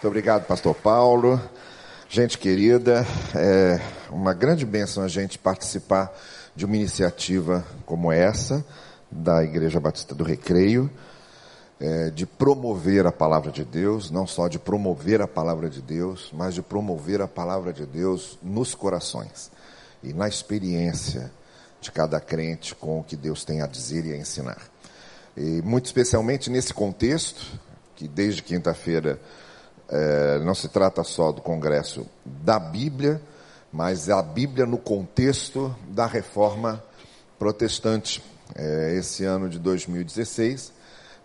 Muito obrigado, Pastor Paulo. Gente querida, é uma grande bênção a gente participar de uma iniciativa como essa, da Igreja Batista do Recreio, é, de promover a palavra de Deus, não só de promover a palavra de Deus, mas de promover a palavra de Deus nos corações e na experiência de cada crente com o que Deus tem a dizer e a ensinar. E muito especialmente nesse contexto, que desde quinta-feira é, não se trata só do congresso da Bíblia, mas a Bíblia no contexto da reforma protestante. É, esse ano de 2016,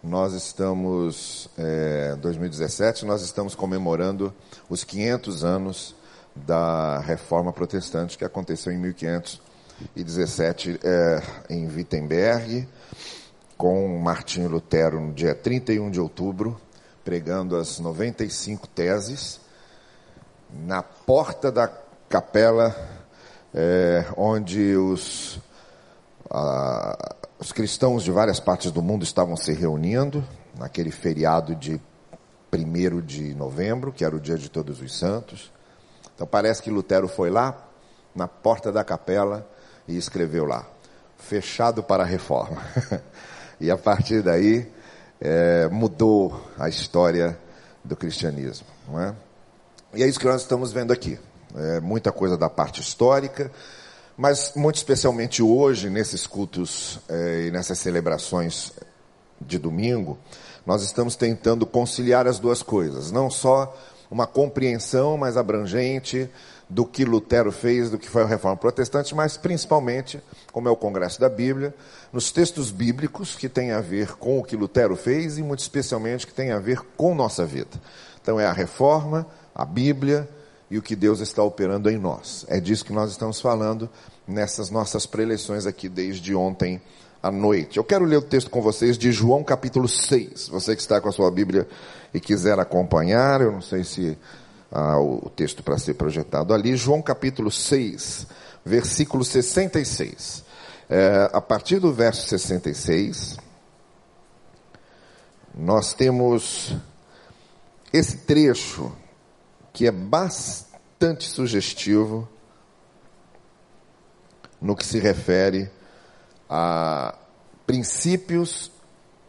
nós estamos, é, 2017, nós estamos comemorando os 500 anos da reforma protestante que aconteceu em 1517 é, em Wittenberg, com Martinho Lutero no dia 31 de outubro pregando as 95 teses, na porta da capela, é, onde os, os cristãos de várias partes do mundo estavam se reunindo, naquele feriado de 1 de novembro, que era o dia de Todos os Santos. Então parece que Lutero foi lá, na porta da capela, e escreveu lá: fechado para a reforma. e a partir daí, é, mudou a história do cristianismo. Não é? E é isso que nós estamos vendo aqui. É, muita coisa da parte histórica, mas muito especialmente hoje, nesses cultos é, e nessas celebrações de domingo, nós estamos tentando conciliar as duas coisas. Não só uma compreensão mais abrangente do que Lutero fez, do que foi a reforma protestante, mas principalmente, como é o Congresso da Bíblia, nos textos bíblicos que tem a ver com o que Lutero fez e muito especialmente que tem a ver com nossa vida. Então é a reforma, a Bíblia e o que Deus está operando em nós. É disso que nós estamos falando nessas nossas preleções aqui desde ontem à noite. Eu quero ler o texto com vocês de João capítulo 6. Você que está com a sua Bíblia e quiser acompanhar, eu não sei se ah, o texto para ser projetado ali, João capítulo 6, versículo 66. É, a partir do verso 66, nós temos esse trecho que é bastante sugestivo no que se refere a princípios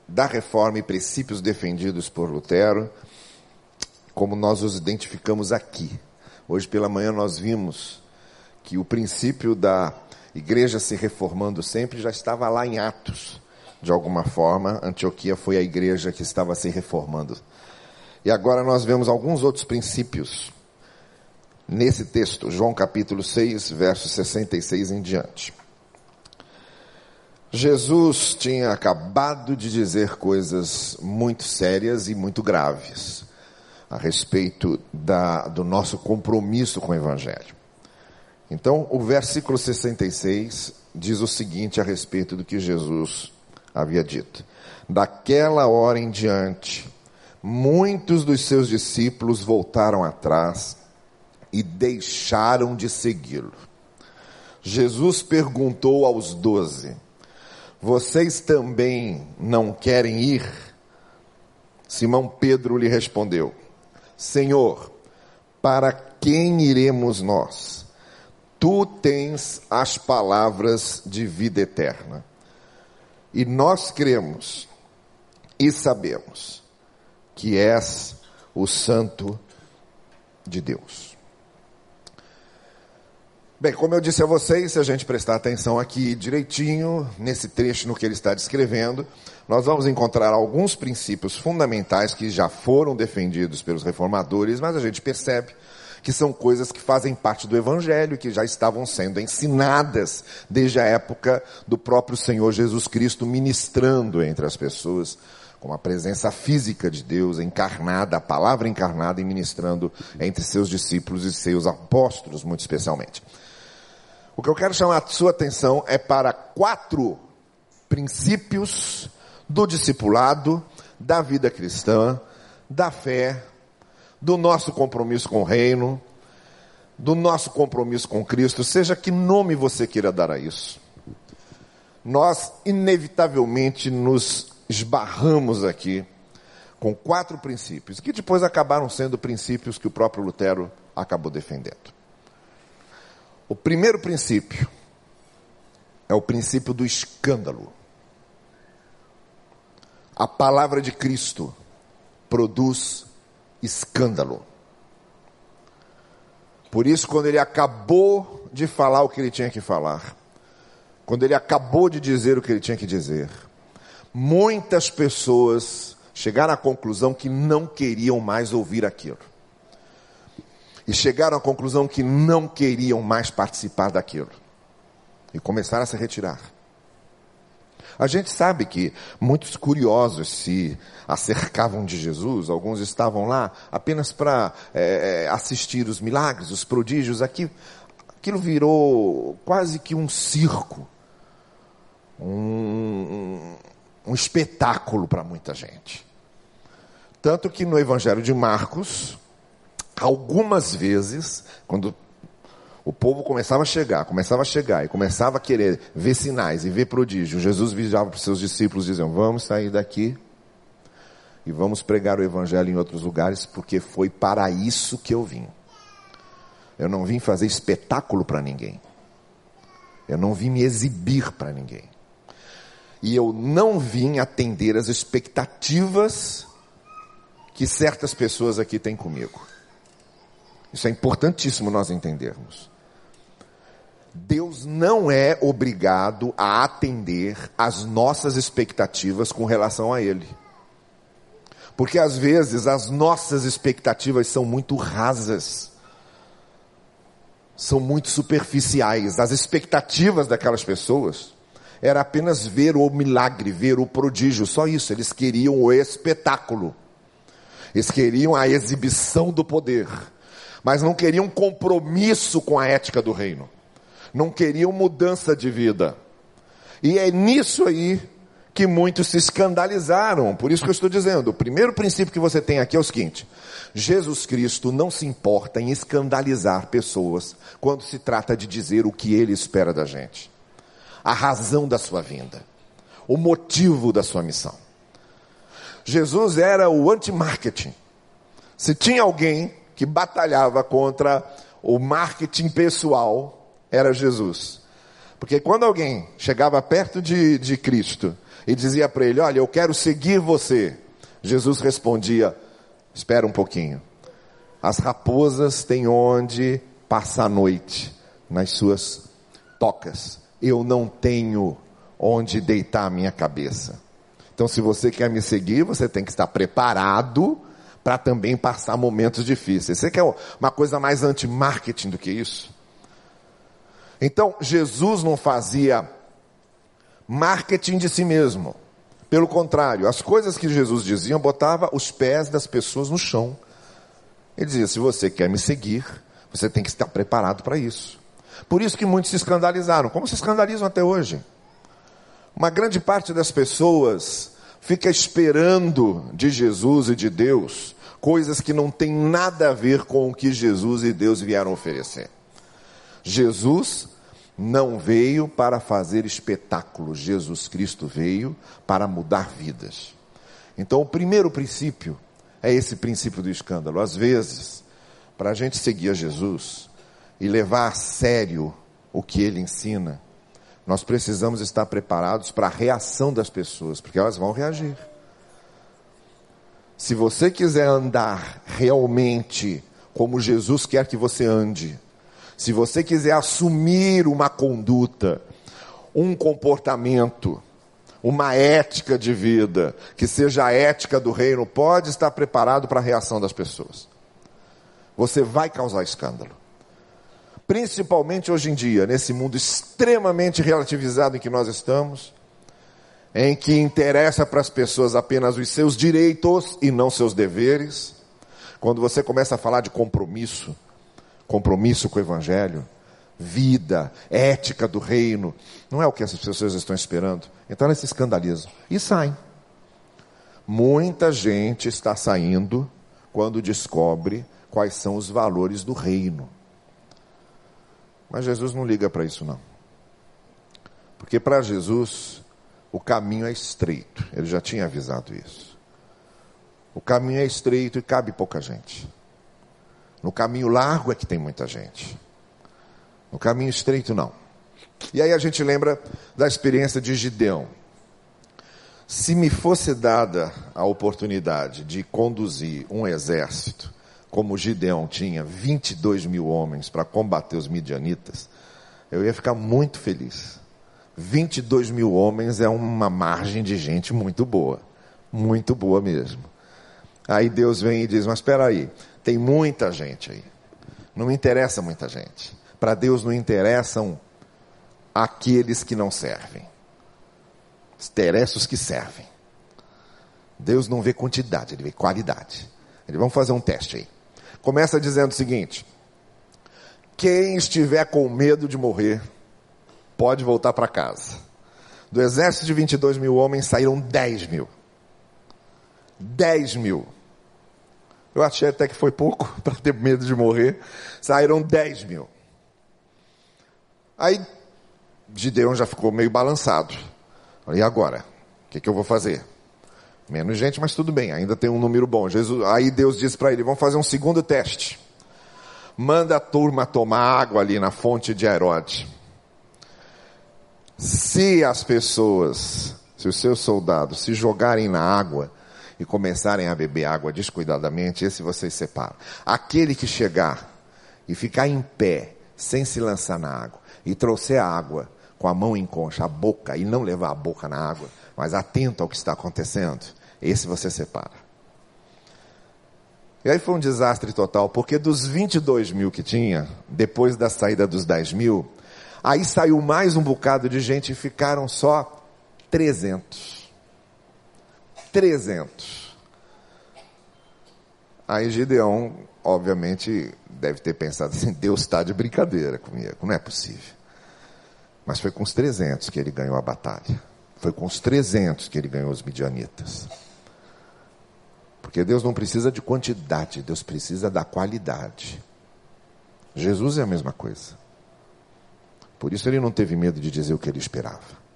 da reforma e princípios defendidos por Lutero como nós os identificamos aqui. Hoje pela manhã nós vimos que o princípio da igreja se reformando sempre já estava lá em Atos. De alguma forma, Antioquia foi a igreja que estava se reformando. E agora nós vemos alguns outros princípios nesse texto, João capítulo 6, verso 66 em diante. Jesus tinha acabado de dizer coisas muito sérias e muito graves a respeito da, do nosso compromisso com o Evangelho. Então, o versículo 66 diz o seguinte a respeito do que Jesus havia dito: Daquela hora em diante, muitos dos seus discípulos voltaram atrás e deixaram de segui-lo. Jesus perguntou aos doze: Vocês também não querem ir? Simão Pedro lhe respondeu: Senhor, para quem iremos nós? Tu tens as palavras de vida eterna. E nós cremos e sabemos que és o Santo de Deus. Bem, como eu disse a vocês, se a gente prestar atenção aqui direitinho, nesse trecho no que ele está descrevendo, nós vamos encontrar alguns princípios fundamentais que já foram defendidos pelos reformadores, mas a gente percebe que são coisas que fazem parte do Evangelho, que já estavam sendo ensinadas desde a época do próprio Senhor Jesus Cristo ministrando entre as pessoas, com a presença física de Deus encarnada, a palavra encarnada e ministrando entre seus discípulos e seus apóstolos, muito especialmente. O que eu quero chamar a sua atenção é para quatro princípios do discipulado, da vida cristã, da fé, do nosso compromisso com o reino, do nosso compromisso com Cristo, seja que nome você queira dar a isso. Nós, inevitavelmente, nos esbarramos aqui com quatro princípios, que depois acabaram sendo princípios que o próprio Lutero acabou defendendo. O primeiro princípio é o princípio do escândalo. A palavra de Cristo produz escândalo. Por isso, quando ele acabou de falar o que ele tinha que falar, quando ele acabou de dizer o que ele tinha que dizer, muitas pessoas chegaram à conclusão que não queriam mais ouvir aquilo. E chegaram à conclusão que não queriam mais participar daquilo. E começaram a se retirar. A gente sabe que muitos curiosos se acercavam de Jesus, alguns estavam lá apenas para é, é, assistir os milagres, os prodígios. Aqui, aquilo virou quase que um circo, um, um espetáculo para muita gente. Tanto que no Evangelho de Marcos, algumas vezes, quando o povo começava a chegar, começava a chegar e começava a querer ver sinais e ver prodígios. Jesus virava para os seus discípulos dizia: Vamos sair daqui e vamos pregar o evangelho em outros lugares, porque foi para isso que eu vim. Eu não vim fazer espetáculo para ninguém. Eu não vim me exibir para ninguém. E eu não vim atender as expectativas que certas pessoas aqui têm comigo. Isso é importantíssimo nós entendermos. Deus não é obrigado a atender às nossas expectativas com relação a Ele. Porque às vezes as nossas expectativas são muito rasas, são muito superficiais. As expectativas daquelas pessoas era apenas ver o milagre, ver o prodígio, só isso. Eles queriam o espetáculo, eles queriam a exibição do poder, mas não queriam compromisso com a ética do reino não queriam mudança de vida. E é nisso aí que muitos se escandalizaram. Por isso que eu estou dizendo, o primeiro princípio que você tem aqui é o seguinte: Jesus Cristo não se importa em escandalizar pessoas quando se trata de dizer o que ele espera da gente. A razão da sua vinda, o motivo da sua missão. Jesus era o anti-marketing. Se tinha alguém que batalhava contra o marketing pessoal, era Jesus. Porque quando alguém chegava perto de, de Cristo e dizia para ele: Olha, eu quero seguir você, Jesus respondia: Espera um pouquinho. As raposas têm onde passar a noite nas suas tocas. Eu não tenho onde deitar a minha cabeça. Então, se você quer me seguir, você tem que estar preparado para também passar momentos difíceis. Você quer uma coisa mais anti-marketing do que isso? Então, Jesus não fazia marketing de si mesmo. Pelo contrário, as coisas que Jesus dizia, botava os pés das pessoas no chão. Ele dizia: se você quer me seguir, você tem que estar preparado para isso. Por isso que muitos se escandalizaram, como se escandalizam até hoje. Uma grande parte das pessoas fica esperando de Jesus e de Deus coisas que não têm nada a ver com o que Jesus e Deus vieram oferecer. Jesus não veio para fazer espetáculos, Jesus Cristo veio para mudar vidas. Então, o primeiro princípio é esse princípio do escândalo. Às vezes, para a gente seguir a Jesus e levar a sério o que ele ensina, nós precisamos estar preparados para a reação das pessoas, porque elas vão reagir. Se você quiser andar realmente como Jesus quer que você ande, se você quiser assumir uma conduta, um comportamento, uma ética de vida, que seja a ética do reino, pode estar preparado para a reação das pessoas. Você vai causar escândalo. Principalmente hoje em dia, nesse mundo extremamente relativizado em que nós estamos, em que interessa para as pessoas apenas os seus direitos e não seus deveres. Quando você começa a falar de compromisso, compromisso com o Evangelho, vida, ética do reino. Não é o que essas pessoas estão esperando. Então elas se escandalizam e saem. Muita gente está saindo quando descobre quais são os valores do reino. Mas Jesus não liga para isso não. Porque para Jesus o caminho é estreito. Ele já tinha avisado isso. O caminho é estreito e cabe pouca gente. No caminho largo é que tem muita gente. No caminho estreito, não. E aí a gente lembra da experiência de Gideão. Se me fosse dada a oportunidade de conduzir um exército, como Gideão tinha 22 mil homens para combater os midianitas, eu ia ficar muito feliz. 22 mil homens é uma margem de gente muito boa. Muito boa mesmo. Aí Deus vem e diz: Mas espera aí, tem muita gente aí. Não me interessa muita gente. Para Deus não interessam aqueles que não servem. Interessa os que servem. Deus não vê quantidade, ele vê qualidade. Ele vamos fazer um teste aí. Começa dizendo o seguinte: quem estiver com medo de morrer, pode voltar para casa. Do exército de 22 mil homens saíram 10 mil. 10 mil. Eu achei até que foi pouco para ter medo de morrer. Saíram 10 mil. Aí Gideon já ficou meio balançado. E agora? O que, que eu vou fazer? Menos gente, mas tudo bem, ainda tem um número bom. Jesus, aí Deus disse para ele: vamos fazer um segundo teste. Manda a turma tomar água ali na fonte de Herodes. Se as pessoas, se os seus soldados se jogarem na água e começarem a beber água descuidadamente, esse vocês separam. Aquele que chegar e ficar em pé, sem se lançar na água, e trouxer a água com a mão em concha, a boca, e não levar a boca na água, mas atento ao que está acontecendo, esse você separa. E aí foi um desastre total, porque dos 22 mil que tinha, depois da saída dos 10 mil, Aí saiu mais um bocado de gente e ficaram só 300. 300. Aí Gideão, obviamente, deve ter pensado assim: Deus está de brincadeira comigo, não é possível. Mas foi com os 300 que ele ganhou a batalha. Foi com os 300 que ele ganhou os midianitas. Porque Deus não precisa de quantidade, Deus precisa da qualidade. Jesus é a mesma coisa. Por isso ele não teve medo de dizer o que ele esperava.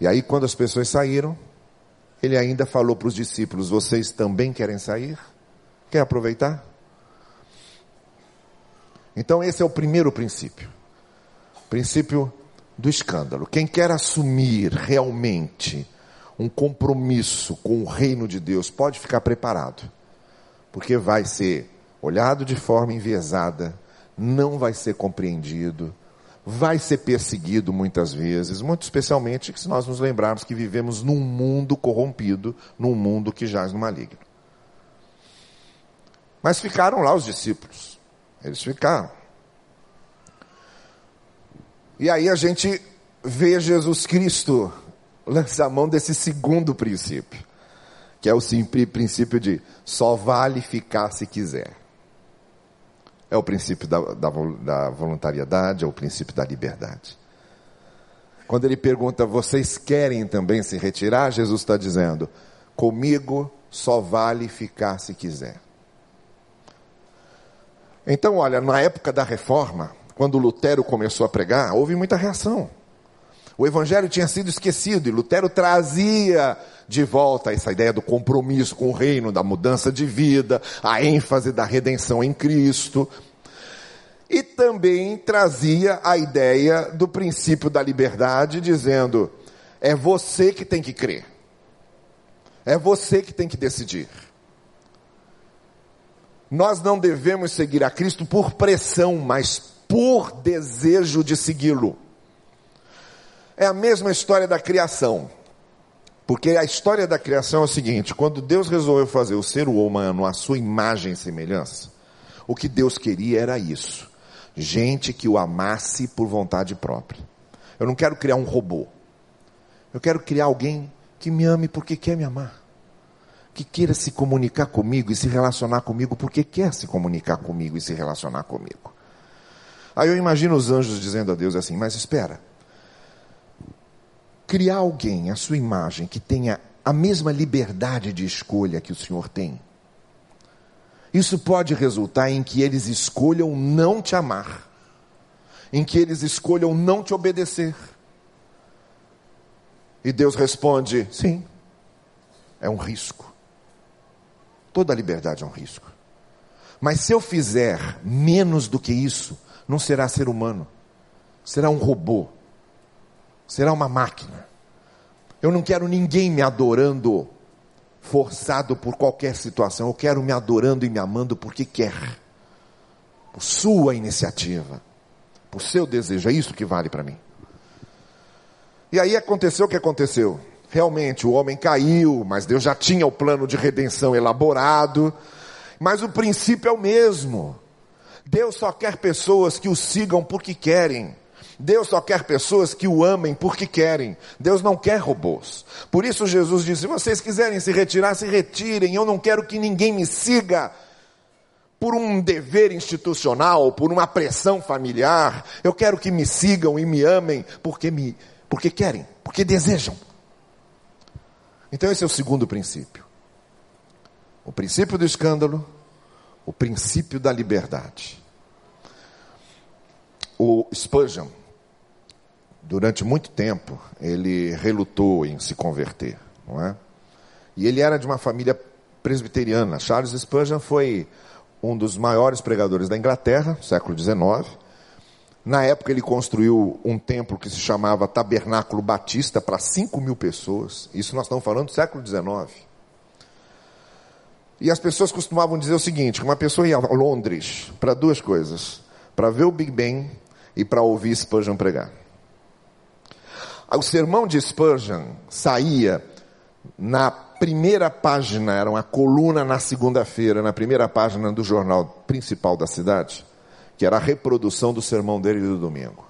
E aí, quando as pessoas saíram, ele ainda falou para os discípulos: Vocês também querem sair? Quer aproveitar? Então, esse é o primeiro princípio. Princípio do escândalo. Quem quer assumir realmente um compromisso com o reino de Deus pode ficar preparado, porque vai ser olhado de forma enviesada, não vai ser compreendido vai ser perseguido muitas vezes, muito especialmente se nós nos lembrarmos que vivemos num mundo corrompido, num mundo que jaz no maligno. Mas ficaram lá os discípulos. Eles ficaram. E aí a gente vê Jesus Cristo lançar mão desse segundo princípio, que é o princípio de só vale ficar se quiser. É o princípio da, da, da voluntariedade, é o princípio da liberdade. Quando ele pergunta, vocês querem também se retirar? Jesus está dizendo, comigo só vale ficar se quiser. Então, olha, na época da reforma, quando Lutero começou a pregar, houve muita reação. O evangelho tinha sido esquecido e Lutero trazia de volta essa ideia do compromisso com o reino, da mudança de vida, a ênfase da redenção em Cristo. E também trazia a ideia do princípio da liberdade, dizendo: é você que tem que crer, é você que tem que decidir. Nós não devemos seguir a Cristo por pressão, mas por desejo de segui-lo. É a mesma história da criação. Porque a história da criação é o seguinte: quando Deus resolveu fazer o ser humano à sua imagem e semelhança, o que Deus queria era isso: gente que o amasse por vontade própria. Eu não quero criar um robô. Eu quero criar alguém que me ame porque quer me amar. Que queira se comunicar comigo e se relacionar comigo porque quer se comunicar comigo e se relacionar comigo. Aí eu imagino os anjos dizendo a Deus assim: Mas espera, criar alguém à sua imagem que tenha a mesma liberdade de escolha que o Senhor tem, isso pode resultar em que eles escolham não te amar, em que eles escolham não te obedecer. E Deus responde: sim, é um risco. Toda liberdade é um risco. Mas se eu fizer menos do que isso, não será ser humano, será um robô, será uma máquina. Eu não quero ninguém me adorando forçado por qualquer situação, eu quero me adorando e me amando porque quer, por sua iniciativa, por seu desejo, é isso que vale para mim. E aí aconteceu o que aconteceu. Realmente o homem caiu, mas Deus já tinha o plano de redenção elaborado. Mas o princípio é o mesmo. Deus só quer pessoas que o sigam porque querem. Deus só quer pessoas que o amem porque querem. Deus não quer robôs. Por isso Jesus disse: se vocês quiserem se retirar, se retirem. Eu não quero que ninguém me siga por um dever institucional, por uma pressão familiar. Eu quero que me sigam e me amem porque me porque querem, porque desejam. Então esse é o segundo princípio. O princípio do escândalo, o princípio da liberdade. O Spurgeon, durante muito tempo, ele relutou em se converter, não é? E ele era de uma família presbiteriana. Charles Spurgeon foi um dos maiores pregadores da Inglaterra, século XIX. Na época ele construiu um templo que se chamava Tabernáculo Batista para 5 mil pessoas. Isso nós estamos falando do século XIX. E as pessoas costumavam dizer o seguinte: que uma pessoa ia a Londres para duas coisas, para ver o Big Ben e para ouvir Spurgeon pregar. O sermão de Spurgeon saía na primeira página, era uma coluna na segunda-feira, na primeira página do jornal principal da cidade que era a reprodução do sermão dele do domingo.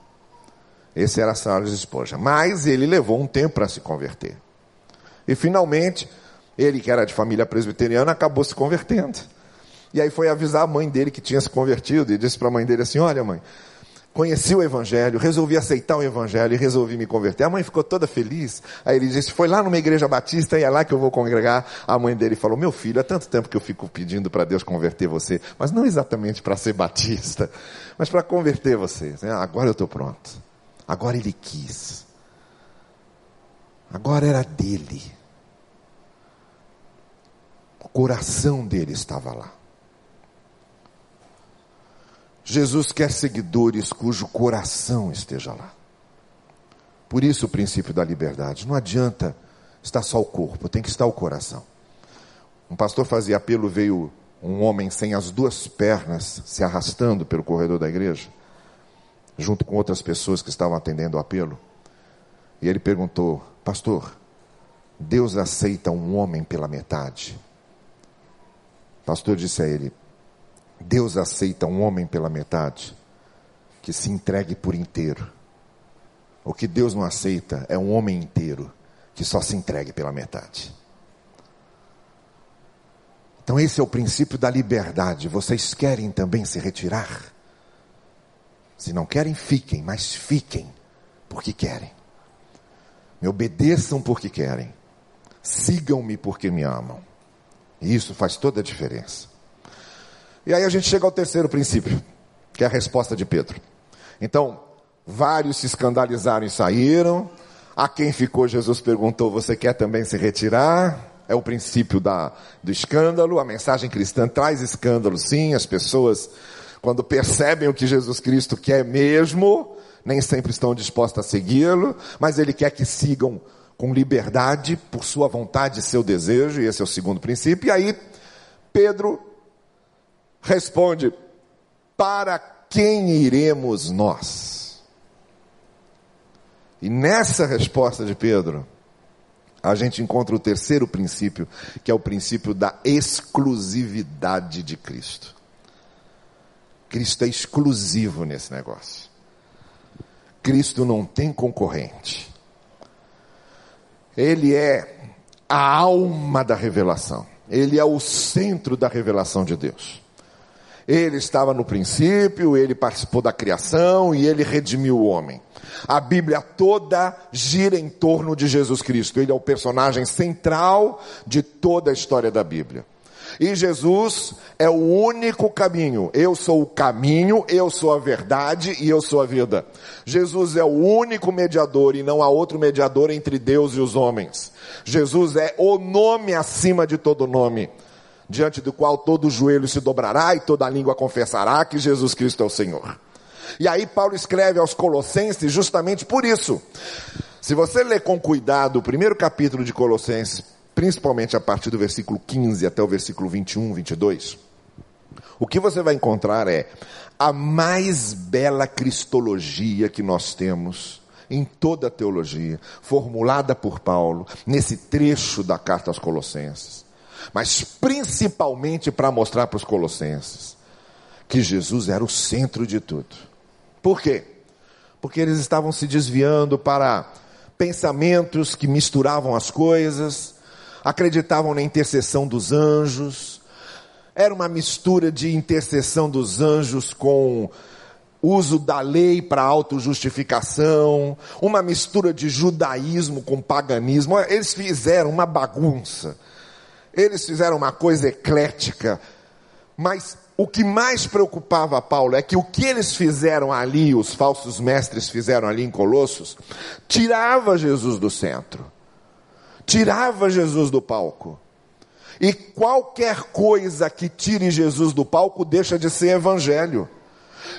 Esse era Charles Spurgeon. Mas ele levou um tempo para se converter. E finalmente, ele que era de família presbiteriana, acabou se convertendo. E aí foi avisar a mãe dele que tinha se convertido e disse para a mãe dele assim: Olha, mãe, conheci o Evangelho, resolvi aceitar o Evangelho e resolvi me converter. A mãe ficou toda feliz. Aí ele disse: Foi lá numa igreja batista e é lá que eu vou congregar. A mãe dele falou: Meu filho, há tanto tempo que eu fico pedindo para Deus converter você, mas não exatamente para ser batista, mas para converter você. Agora eu estou pronto. Agora ele quis. Agora era dele. O coração dele estava lá. Jesus quer seguidores cujo coração esteja lá. Por isso o princípio da liberdade. Não adianta estar só o corpo, tem que estar o coração. Um pastor fazia apelo, veio um homem sem as duas pernas se arrastando pelo corredor da igreja, junto com outras pessoas que estavam atendendo o apelo. E ele perguntou: Pastor, Deus aceita um homem pela metade? O pastor disse a ele: Deus aceita um homem pela metade que se entregue por inteiro. O que Deus não aceita é um homem inteiro que só se entregue pela metade. Então, esse é o princípio da liberdade. Vocês querem também se retirar? Se não querem, fiquem, mas fiquem porque querem. Me obedeçam porque querem. Sigam-me porque me amam. E isso faz toda a diferença. E aí a gente chega ao terceiro princípio, que é a resposta de Pedro. Então, vários se escandalizaram e saíram. A quem ficou, Jesus perguntou: Você quer também se retirar? É o princípio da, do escândalo. A mensagem cristã traz escândalo, sim. As pessoas, quando percebem o que Jesus Cristo quer mesmo, nem sempre estão dispostas a segui-lo, mas Ele quer que sigam com liberdade, por sua vontade e seu desejo, e esse é o segundo princípio. E aí, Pedro responde: Para quem iremos nós? E nessa resposta de Pedro, a gente encontra o terceiro princípio, que é o princípio da exclusividade de Cristo. Cristo é exclusivo nesse negócio. Cristo não tem concorrente. Ele é a alma da revelação. Ele é o centro da revelação de Deus. Ele estava no princípio, ele participou da criação e ele redimiu o homem. A Bíblia toda gira em torno de Jesus Cristo. Ele é o personagem central de toda a história da Bíblia. E Jesus é o único caminho. Eu sou o caminho, eu sou a verdade e eu sou a vida. Jesus é o único mediador e não há outro mediador entre Deus e os homens. Jesus é o nome acima de todo nome. Diante do qual todo joelho se dobrará e toda língua confessará que Jesus Cristo é o Senhor. E aí Paulo escreve aos Colossenses justamente por isso. Se você ler com cuidado o primeiro capítulo de Colossenses, principalmente a partir do versículo 15 até o versículo 21, 22, o que você vai encontrar é a mais bela cristologia que nós temos em toda a teologia, formulada por Paulo nesse trecho da carta aos Colossenses, mas principalmente para mostrar para os Colossenses que Jesus era o centro de tudo. Por quê? Porque eles estavam se desviando para pensamentos que misturavam as coisas, acreditavam na intercessão dos anjos, era uma mistura de intercessão dos anjos com uso da lei para autojustificação, uma mistura de judaísmo com paganismo. Eles fizeram uma bagunça. Eles fizeram uma coisa eclética. Mas o que mais preocupava Paulo é que o que eles fizeram ali, os falsos mestres fizeram ali em Colossos, tirava Jesus do centro. Tirava Jesus do palco. E qualquer coisa que tire Jesus do palco deixa de ser evangelho.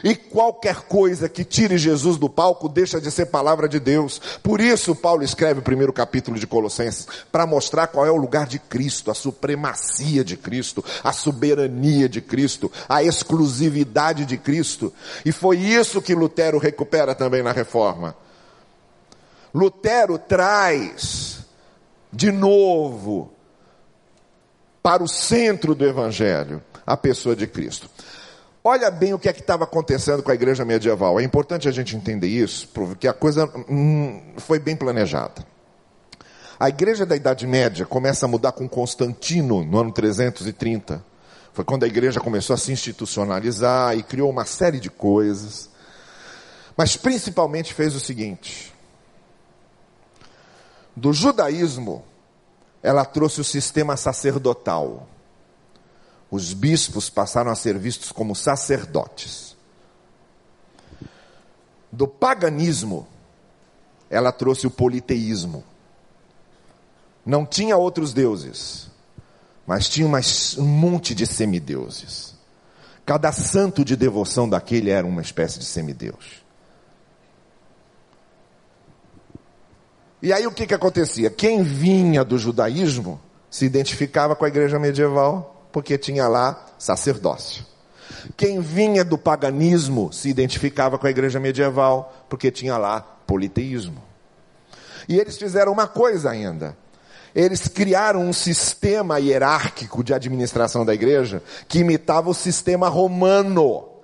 E qualquer coisa que tire Jesus do palco deixa de ser palavra de Deus. Por isso, Paulo escreve o primeiro capítulo de Colossenses, para mostrar qual é o lugar de Cristo, a supremacia de Cristo, a soberania de Cristo, a exclusividade de Cristo. E foi isso que Lutero recupera também na reforma. Lutero traz de novo para o centro do Evangelho, a pessoa de Cristo. Olha bem o que é que estava acontecendo com a igreja medieval. É importante a gente entender isso, porque a coisa hum, foi bem planejada. A igreja da Idade Média começa a mudar com Constantino no ano 330. Foi quando a igreja começou a se institucionalizar e criou uma série de coisas. Mas principalmente fez o seguinte: do judaísmo ela trouxe o sistema sacerdotal. Os bispos passaram a ser vistos como sacerdotes. Do paganismo, ela trouxe o politeísmo. Não tinha outros deuses, mas tinha um monte de semideuses. Cada santo de devoção daquele era uma espécie de semideus. E aí o que, que acontecia? Quem vinha do judaísmo se identificava com a igreja medieval, porque tinha lá sacerdócio. Quem vinha do paganismo se identificava com a igreja medieval, porque tinha lá politeísmo. E eles fizeram uma coisa ainda. Eles criaram um sistema hierárquico de administração da igreja que imitava o sistema romano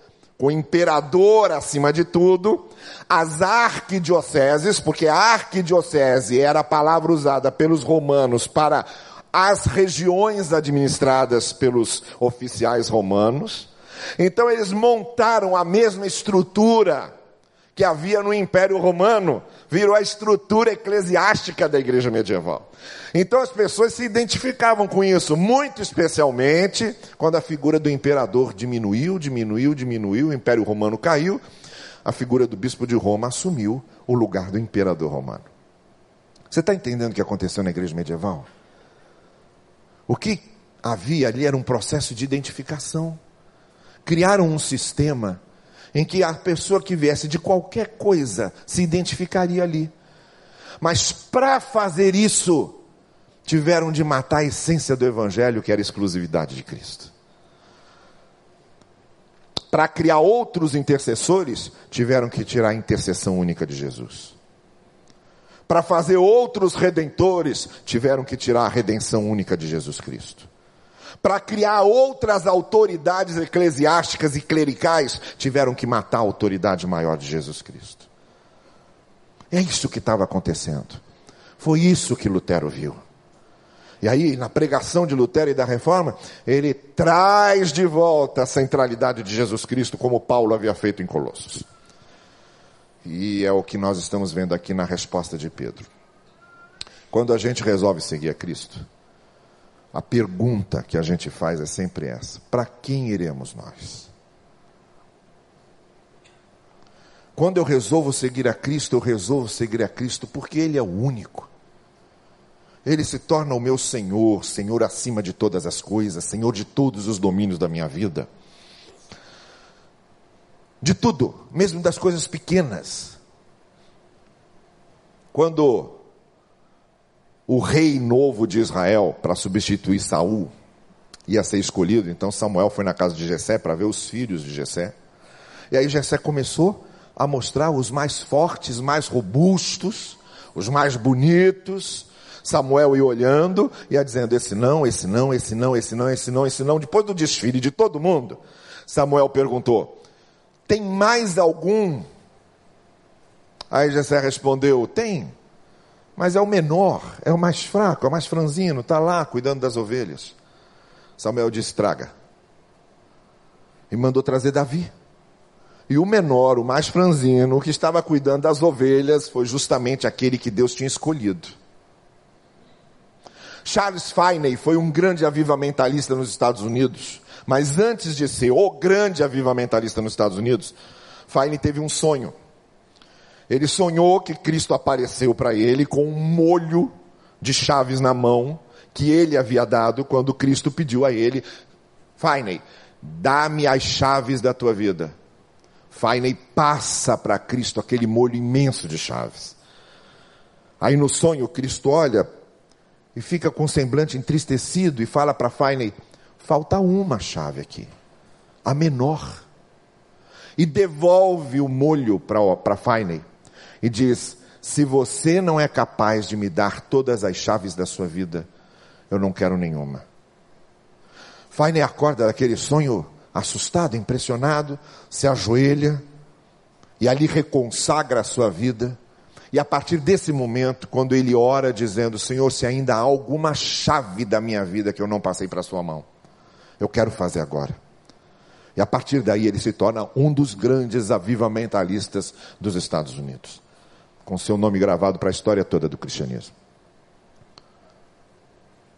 o imperador acima de tudo, as arquidioceses, porque arquidiocese era a palavra usada pelos romanos para as regiões administradas pelos oficiais romanos. Então eles montaram a mesma estrutura que havia no Império Romano, virou a estrutura eclesiástica da igreja medieval. Então as pessoas se identificavam com isso, muito especialmente quando a figura do imperador diminuiu, diminuiu, diminuiu, o Império Romano caiu, a figura do bispo de Roma assumiu o lugar do imperador romano. Você está entendendo o que aconteceu na igreja medieval? O que havia ali era um processo de identificação. Criaram um sistema em que a pessoa que viesse de qualquer coisa se identificaria ali. Mas para fazer isso, tiveram de matar a essência do Evangelho, que era a exclusividade de Cristo. Para criar outros intercessores, tiveram que tirar a intercessão única de Jesus. Para fazer outros redentores, tiveram que tirar a redenção única de Jesus Cristo para criar outras autoridades eclesiásticas e clericais, tiveram que matar a autoridade maior de Jesus Cristo. É isso que estava acontecendo. Foi isso que Lutero viu. E aí, na pregação de Lutero e da reforma, ele traz de volta a centralidade de Jesus Cristo, como Paulo havia feito em Colossos. E é o que nós estamos vendo aqui na resposta de Pedro. Quando a gente resolve seguir a Cristo, a pergunta que a gente faz é sempre essa: para quem iremos nós? Quando eu resolvo seguir a Cristo, eu resolvo seguir a Cristo porque Ele é o único. Ele se torna o meu Senhor, Senhor acima de todas as coisas, Senhor de todos os domínios da minha vida. De tudo, mesmo das coisas pequenas. Quando o rei novo de Israel, para substituir Saul, ia ser escolhido, então Samuel foi na casa de Jessé para ver os filhos de Jessé. E aí Jessé começou a mostrar os mais fortes, mais robustos, os mais bonitos, Samuel ia olhando, ia dizendo: esse não, esse não, esse não, esse não, esse não, esse não. Depois do desfile de todo mundo, Samuel perguntou: tem mais algum? Aí Jessé respondeu: tem, mas é o menor, é o mais fraco, é o mais franzino, está lá cuidando das ovelhas. Samuel disse: traga. E mandou trazer Davi. E o menor, o mais franzino, que estava cuidando das ovelhas, foi justamente aquele que Deus tinha escolhido. Charles Finney foi um grande avivamentalista nos Estados Unidos, mas antes de ser o grande avivamentalista nos Estados Unidos, Finney teve um sonho. Ele sonhou que Cristo apareceu para ele com um molho de chaves na mão que ele havia dado quando Cristo pediu a ele: Finney, dá-me as chaves da tua vida. Finney passa para Cristo aquele molho imenso de chaves. Aí no sonho, Cristo olha e fica com o semblante entristecido e fala para Fainey: falta uma chave aqui, a menor. E devolve o molho para Fainey e diz: se você não é capaz de me dar todas as chaves da sua vida, eu não quero nenhuma. Fainey acorda daquele sonho assustado, impressionado, se ajoelha e ali reconsagra a sua vida e a partir desse momento, quando ele ora dizendo: Senhor, se ainda há alguma chave da minha vida que eu não passei para a sua mão, eu quero fazer agora. E a partir daí ele se torna um dos grandes avivamentalistas dos Estados Unidos, com seu nome gravado para a história toda do cristianismo.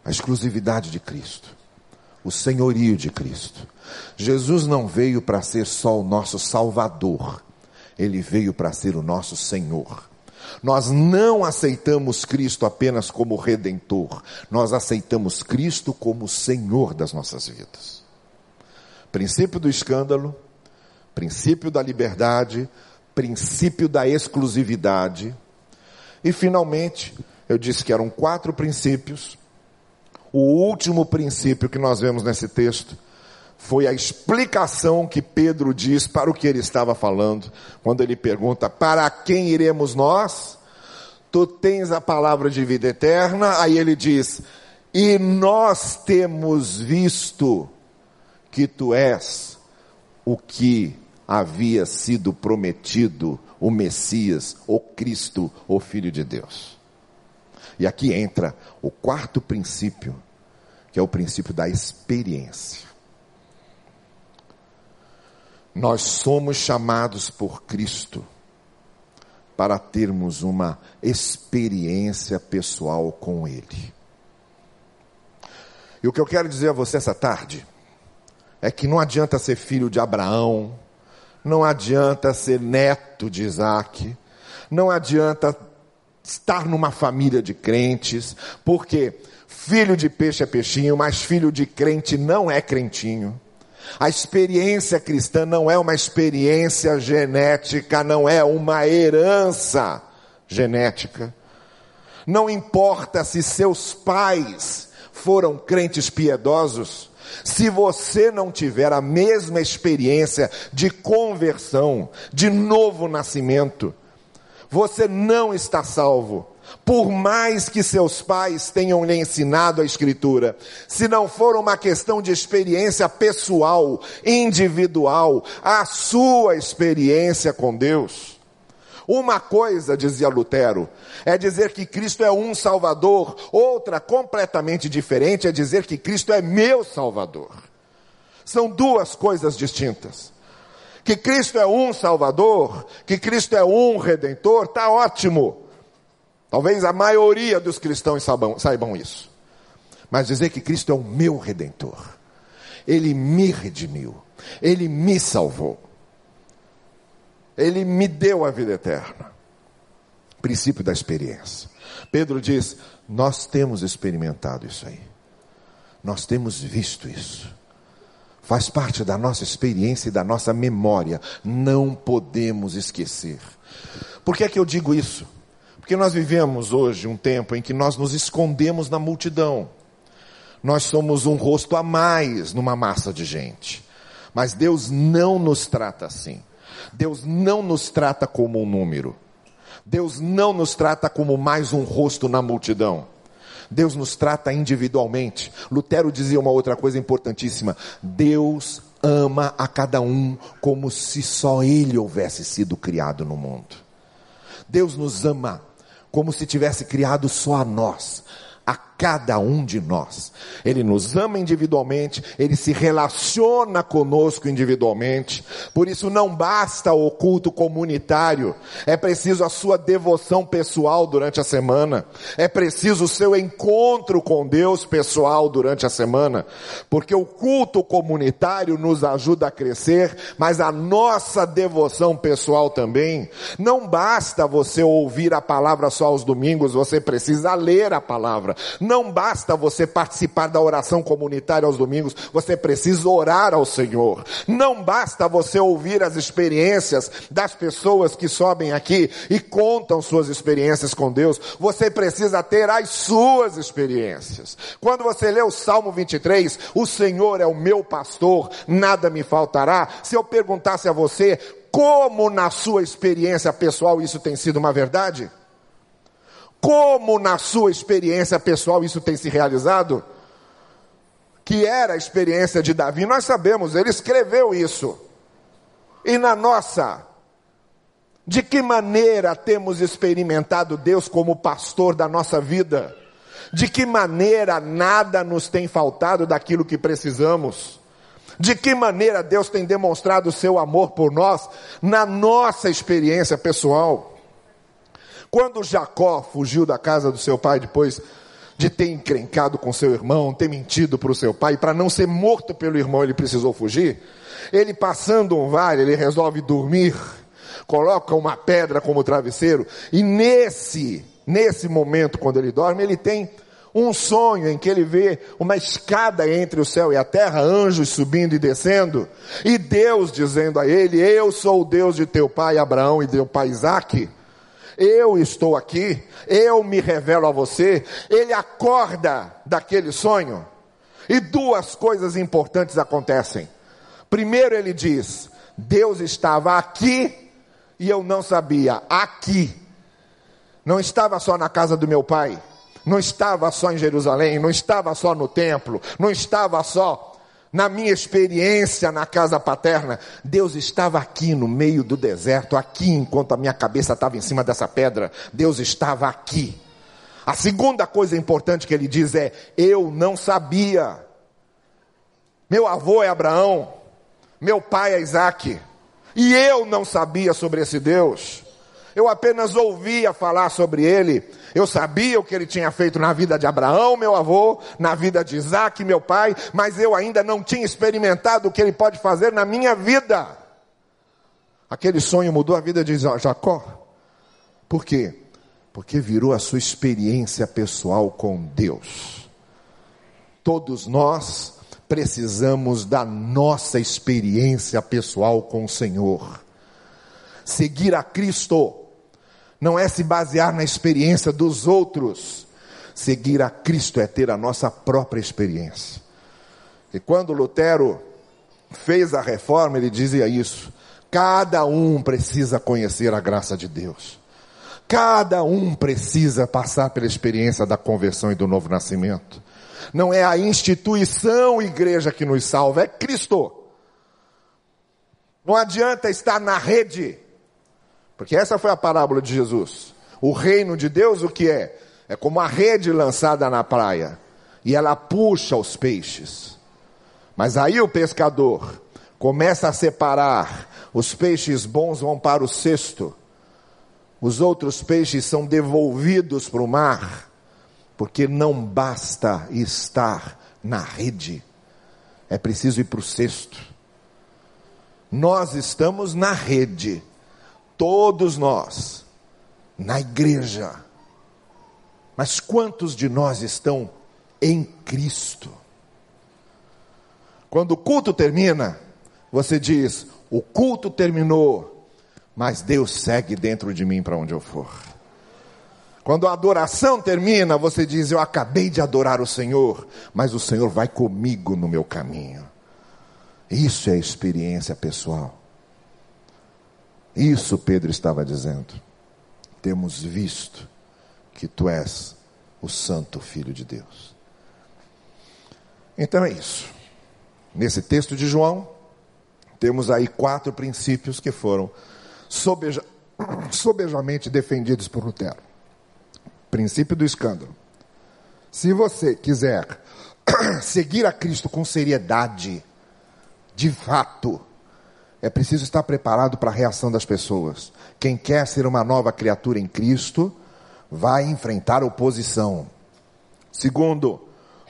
A exclusividade de Cristo, o senhorio de Cristo. Jesus não veio para ser só o nosso Salvador, ele veio para ser o nosso Senhor. Nós não aceitamos Cristo apenas como redentor, nós aceitamos Cristo como Senhor das nossas vidas. Princípio do escândalo, princípio da liberdade, princípio da exclusividade. E finalmente, eu disse que eram quatro princípios. O último princípio que nós vemos nesse texto foi a explicação que Pedro diz para o que ele estava falando, quando ele pergunta: Para quem iremos nós? Tu tens a palavra de vida eterna. Aí ele diz: E nós temos visto que tu és o que havia sido prometido, o Messias, o Cristo, o Filho de Deus. E aqui entra o quarto princípio, que é o princípio da experiência. Nós somos chamados por Cristo para termos uma experiência pessoal com Ele. E o que eu quero dizer a você essa tarde é que não adianta ser filho de Abraão, não adianta ser neto de Isaac, não adianta estar numa família de crentes, porque filho de peixe é peixinho, mas filho de crente não é crentinho. A experiência cristã não é uma experiência genética, não é uma herança genética. Não importa se seus pais foram crentes piedosos, se você não tiver a mesma experiência de conversão, de novo nascimento, você não está salvo por mais que seus pais tenham lhe ensinado a Escritura, se não for uma questão de experiência pessoal, individual, a sua experiência com Deus. Uma coisa, dizia Lutero, é dizer que Cristo é um Salvador, outra completamente diferente é dizer que Cristo é meu Salvador. São duas coisas distintas. Que Cristo é um Salvador, que Cristo é um Redentor, está ótimo. Talvez a maioria dos cristãos saibam, saibam isso. Mas dizer que Cristo é o meu redentor. Ele me redimiu. Ele me salvou. Ele me deu a vida eterna. Princípio da experiência. Pedro diz: Nós temos experimentado isso aí, nós temos visto isso, faz parte da nossa experiência e da nossa memória, não podemos esquecer. Por que é que eu digo isso? Porque nós vivemos hoje um tempo em que nós nos escondemos na multidão. Nós somos um rosto a mais numa massa de gente. Mas Deus não nos trata assim. Deus não nos trata como um número. Deus não nos trata como mais um rosto na multidão. Deus nos trata individualmente. Lutero dizia uma outra coisa importantíssima: Deus ama a cada um como se só ele houvesse sido criado no mundo. Deus nos ama como se tivesse criado só a nós. A cada um de nós. Ele nos ama individualmente, ele se relaciona conosco individualmente. Por isso não basta o culto comunitário, é preciso a sua devoção pessoal durante a semana. É preciso o seu encontro com Deus pessoal durante a semana, porque o culto comunitário nos ajuda a crescer, mas a nossa devoção pessoal também. Não basta você ouvir a palavra só aos domingos, você precisa ler a palavra. Não basta você participar da oração comunitária aos domingos, você precisa orar ao Senhor. Não basta você ouvir as experiências das pessoas que sobem aqui e contam suas experiências com Deus, você precisa ter as suas experiências. Quando você lê o Salmo 23, o Senhor é o meu pastor, nada me faltará. Se eu perguntasse a você, como na sua experiência pessoal isso tem sido uma verdade? Como na sua experiência pessoal isso tem se realizado? Que era a experiência de Davi, nós sabemos, ele escreveu isso. E na nossa, de que maneira temos experimentado Deus como pastor da nossa vida? De que maneira nada nos tem faltado daquilo que precisamos? De que maneira Deus tem demonstrado o seu amor por nós na nossa experiência pessoal? Quando Jacó fugiu da casa do seu pai depois de ter encrencado com seu irmão, ter mentido para o seu pai, para não ser morto pelo irmão, ele precisou fugir. Ele passando um vale, ele resolve dormir, coloca uma pedra como travesseiro, e nesse, nesse momento, quando ele dorme, ele tem um sonho em que ele vê uma escada entre o céu e a terra, anjos subindo e descendo, e Deus dizendo a ele: Eu sou o Deus de teu pai Abraão e teu pai Isaque eu estou aqui, eu me revelo a você. Ele acorda daquele sonho e duas coisas importantes acontecem. Primeiro, ele diz: Deus estava aqui e eu não sabia. Aqui. Não estava só na casa do meu pai, não estava só em Jerusalém, não estava só no templo, não estava só na minha experiência na casa paterna, Deus estava aqui no meio do deserto, aqui enquanto a minha cabeça estava em cima dessa pedra, Deus estava aqui. A segunda coisa importante que ele diz é: Eu não sabia. Meu avô é Abraão, meu pai é Isaac, e eu não sabia sobre esse Deus. Eu apenas ouvia falar sobre ele. Eu sabia o que ele tinha feito na vida de Abraão, meu avô, na vida de Isaac, meu pai, mas eu ainda não tinha experimentado o que ele pode fazer na minha vida. Aquele sonho mudou a vida de Jacó. Por quê? Porque virou a sua experiência pessoal com Deus. Todos nós precisamos da nossa experiência pessoal com o Senhor. Seguir a Cristo não é se basear na experiência dos outros. Seguir a Cristo é ter a nossa própria experiência. E quando Lutero fez a reforma, ele dizia isso: cada um precisa conhecer a graça de Deus. Cada um precisa passar pela experiência da conversão e do novo nascimento. Não é a instituição igreja que nos salva, é Cristo. Não adianta estar na rede porque essa foi a parábola de Jesus. O reino de Deus, o que é? É como a rede lançada na praia. E ela puxa os peixes. Mas aí o pescador começa a separar. Os peixes bons vão para o cesto. Os outros peixes são devolvidos para o mar. Porque não basta estar na rede. É preciso ir para o cesto. Nós estamos na rede todos nós, na igreja, Mas quantos de nós estão em Cristo? Quando o culto termina, você diz: o culto terminou, mas Deus segue dentro de mim para onde eu for. Quando a adoração termina, você diz: Eu acabei de adorar o Senhor, mas o Senhor vai comigo no meu caminho. Isso é experiência pessoal. Isso Pedro estava dizendo. Temos visto que tu és o Santo Filho de Deus. Então é isso. Nesse texto de João, temos aí quatro princípios que foram sobeja, sobejamente defendidos por Lutero. Princípio do escândalo. Se você quiser seguir a Cristo com seriedade, de fato, é preciso estar preparado para a reação das pessoas. Quem quer ser uma nova criatura em Cristo, vai enfrentar oposição. Segundo,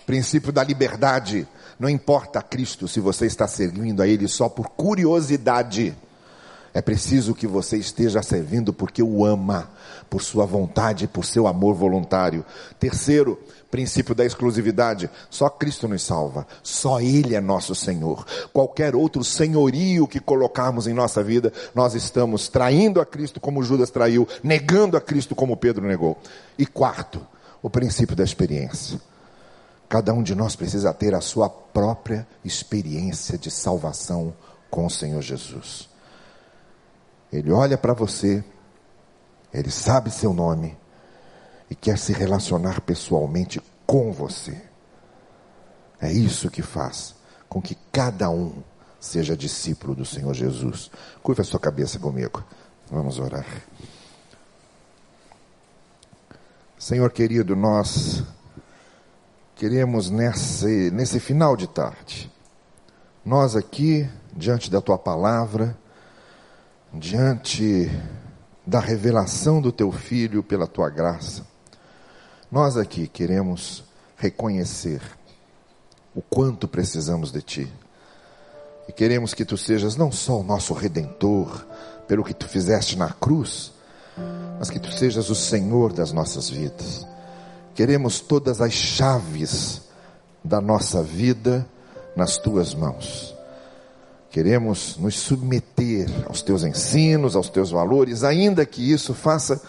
princípio da liberdade. Não importa Cristo se você está servindo a Ele só por curiosidade. É preciso que você esteja servindo porque o ama, por sua vontade, por seu amor voluntário. Terceiro, princípio da exclusividade. Só Cristo nos salva. Só Ele é nosso Senhor. Qualquer outro senhorio que colocarmos em nossa vida, nós estamos traindo a Cristo como Judas traiu, negando a Cristo como Pedro negou. E quarto, o princípio da experiência. Cada um de nós precisa ter a sua própria experiência de salvação com o Senhor Jesus. Ele olha para você, ele sabe seu nome e quer se relacionar pessoalmente com você. É isso que faz com que cada um seja discípulo do Senhor Jesus. Curva a sua cabeça comigo. Vamos orar. Senhor querido, nós queremos nesse, nesse final de tarde, nós aqui, diante da tua palavra, diante da revelação do teu filho pela tua graça, nós aqui queremos reconhecer o quanto precisamos de ti. E queremos que tu sejas não só o nosso redentor, pelo que tu fizeste na cruz, mas que tu sejas o Senhor das nossas vidas. Queremos todas as chaves da nossa vida nas tuas mãos. Queremos nos submeter aos teus ensinos, aos teus valores, ainda que isso faça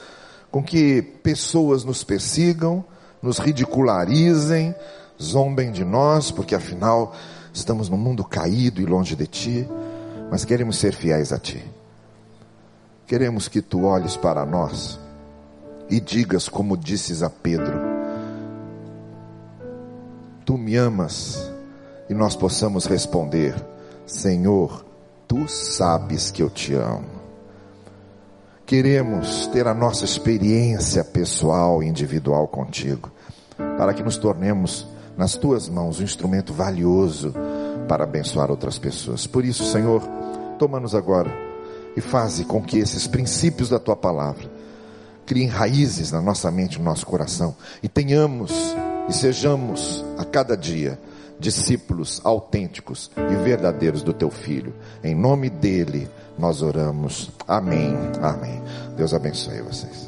com que pessoas nos persigam, nos ridicularizem, zombem de nós, porque afinal estamos num mundo caído e longe de ti, mas queremos ser fiéis a ti. Queremos que tu olhes para nós e digas como disses a Pedro: Tu me amas, e nós possamos responder: Senhor, tu sabes que eu te amo. Queremos ter a nossa experiência pessoal e individual contigo, para que nos tornemos nas tuas mãos um instrumento valioso para abençoar outras pessoas. Por isso, Senhor, toma-nos agora e faze com que esses princípios da tua palavra criem raízes na nossa mente, no nosso coração e tenhamos e sejamos a cada dia discípulos autênticos e verdadeiros do teu filho. Em nome dele nós oramos. Amém. Amém. Deus abençoe vocês.